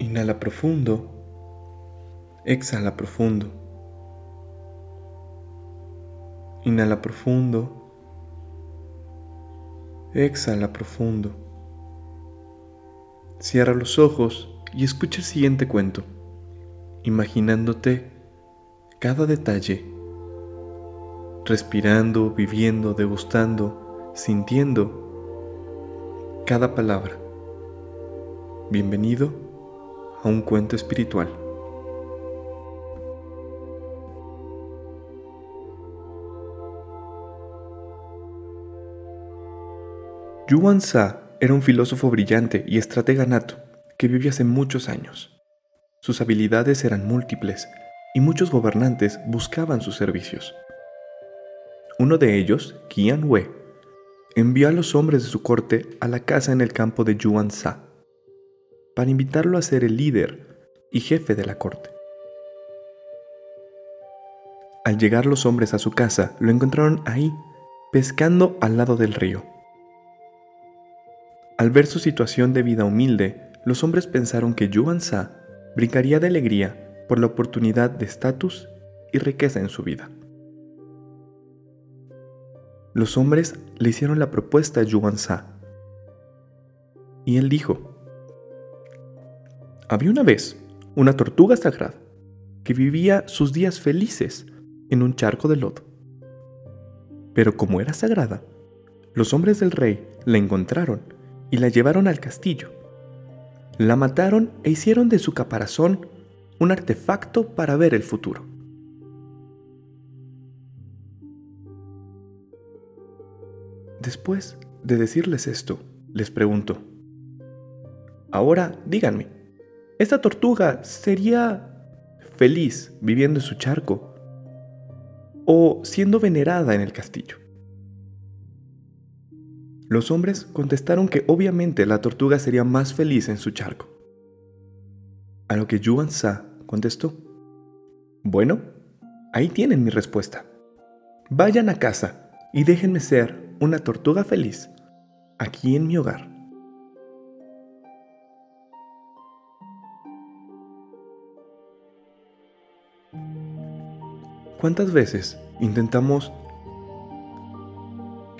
Inhala profundo. Exhala profundo. Inhala profundo. Exhala profundo. Cierra los ojos y escucha el siguiente cuento, imaginándote cada detalle, respirando, viviendo, degustando, sintiendo cada palabra. Bienvenido a un cuento espiritual. Yuan Sa era un filósofo brillante y estratega nato que vivió hace muchos años. Sus habilidades eran múltiples y muchos gobernantes buscaban sus servicios. Uno de ellos, Qian Wei, envió a los hombres de su corte a la casa en el campo de Yuan Sa para invitarlo a ser el líder y jefe de la corte. Al llegar los hombres a su casa, lo encontraron ahí, pescando al lado del río. Al ver su situación de vida humilde, los hombres pensaron que Yuan Sa brincaría de alegría por la oportunidad de estatus y riqueza en su vida. Los hombres le hicieron la propuesta a Yuan Sa. Y él dijo, había una vez una tortuga sagrada que vivía sus días felices en un charco de lodo. Pero como era sagrada, los hombres del rey la encontraron y la llevaron al castillo. La mataron e hicieron de su caparazón un artefacto para ver el futuro. Después de decirles esto, les pregunto, ahora díganme, ¿esta tortuga sería feliz viviendo en su charco o siendo venerada en el castillo? Los hombres contestaron que obviamente la tortuga sería más feliz en su charco. A lo que Yuan Sa contestó, bueno, ahí tienen mi respuesta. Vayan a casa y déjenme ser una tortuga feliz aquí en mi hogar. ¿Cuántas veces intentamos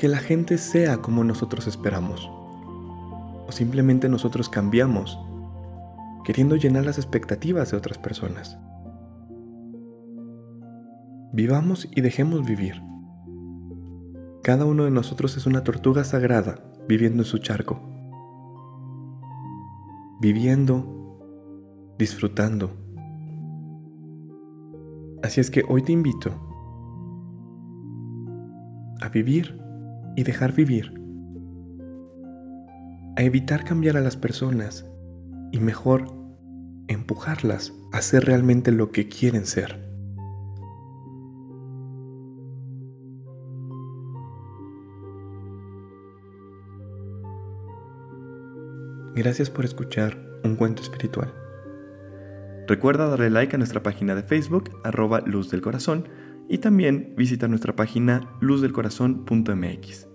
que la gente sea como nosotros esperamos. O simplemente nosotros cambiamos, queriendo llenar las expectativas de otras personas. Vivamos y dejemos vivir. Cada uno de nosotros es una tortuga sagrada viviendo en su charco. Viviendo, disfrutando. Así es que hoy te invito a vivir y dejar vivir. A evitar cambiar a las personas y mejor empujarlas a ser realmente lo que quieren ser. Gracias por escuchar un cuento espiritual. Recuerda darle like a nuestra página de Facebook, arroba Luz del Corazón, y también visita nuestra página luzdelcorazon.mx.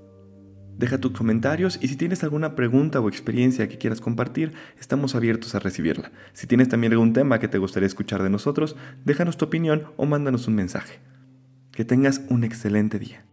Deja tus comentarios y si tienes alguna pregunta o experiencia que quieras compartir, estamos abiertos a recibirla. Si tienes también algún tema que te gustaría escuchar de nosotros, déjanos tu opinión o mándanos un mensaje. Que tengas un excelente día.